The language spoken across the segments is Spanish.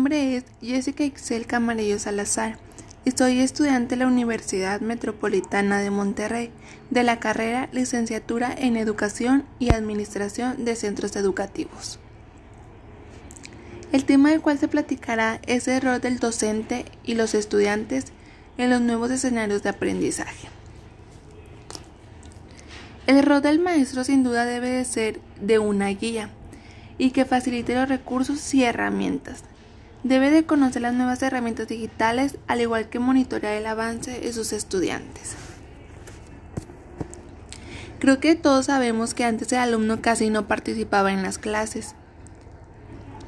nombre es Jessica Ixel Camarillo Salazar y soy estudiante de la Universidad Metropolitana de Monterrey de la carrera Licenciatura en Educación y Administración de Centros Educativos. El tema del cual se platicará es el rol del docente y los estudiantes en los nuevos escenarios de aprendizaje. El rol del maestro sin duda debe de ser de una guía y que facilite los recursos y herramientas. Debe de conocer las nuevas herramientas digitales al igual que monitorear el avance de sus estudiantes. Creo que todos sabemos que antes el alumno casi no participaba en las clases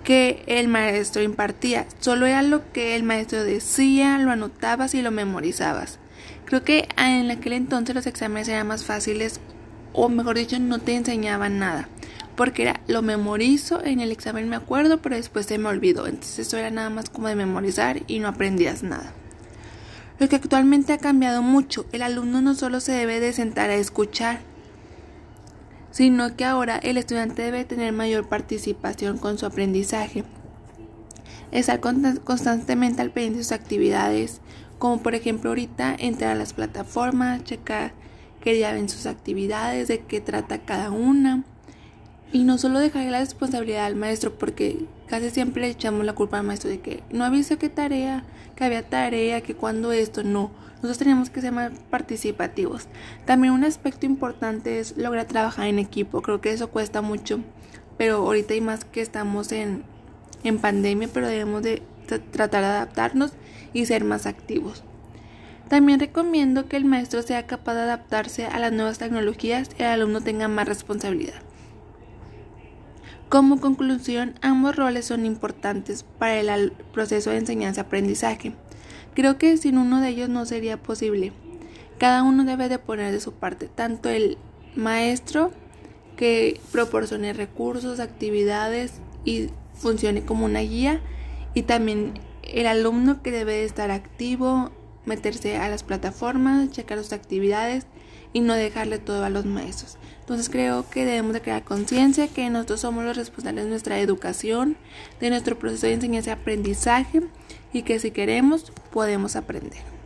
que el maestro impartía. Solo era lo que el maestro decía, lo anotabas y lo memorizabas. Creo que en aquel entonces los exámenes eran más fáciles o mejor dicho no te enseñaban nada. Porque era lo memorizo, en el examen me acuerdo, pero después se me olvidó. Entonces eso era nada más como de memorizar y no aprendías nada. Lo que actualmente ha cambiado mucho, el alumno no solo se debe de sentar a escuchar, sino que ahora el estudiante debe tener mayor participación con su aprendizaje. Estar constantemente al pendiente de sus actividades, como por ejemplo ahorita entrar a las plataformas, checar qué día ven sus actividades, de qué trata cada una. Y no solo dejar la responsabilidad al maestro, porque casi siempre le echamos la culpa al maestro de que no avisó qué tarea, que había tarea, que cuando esto, no. Nosotros tenemos que ser más participativos. También un aspecto importante es lograr trabajar en equipo. Creo que eso cuesta mucho, pero ahorita hay más que estamos en, en pandemia, pero debemos de tratar de adaptarnos y ser más activos. También recomiendo que el maestro sea capaz de adaptarse a las nuevas tecnologías y el alumno tenga más responsabilidad. Como conclusión, ambos roles son importantes para el proceso de enseñanza-aprendizaje. Creo que sin uno de ellos no sería posible. Cada uno debe de poner de su parte, tanto el maestro que proporcione recursos, actividades y funcione como una guía, y también el alumno que debe de estar activo, meterse a las plataformas, checar sus actividades y no dejarle todo a los maestros. Entonces creo que debemos de crear conciencia que nosotros somos los responsables de nuestra educación, de nuestro proceso de enseñanza y aprendizaje y que si queremos podemos aprender.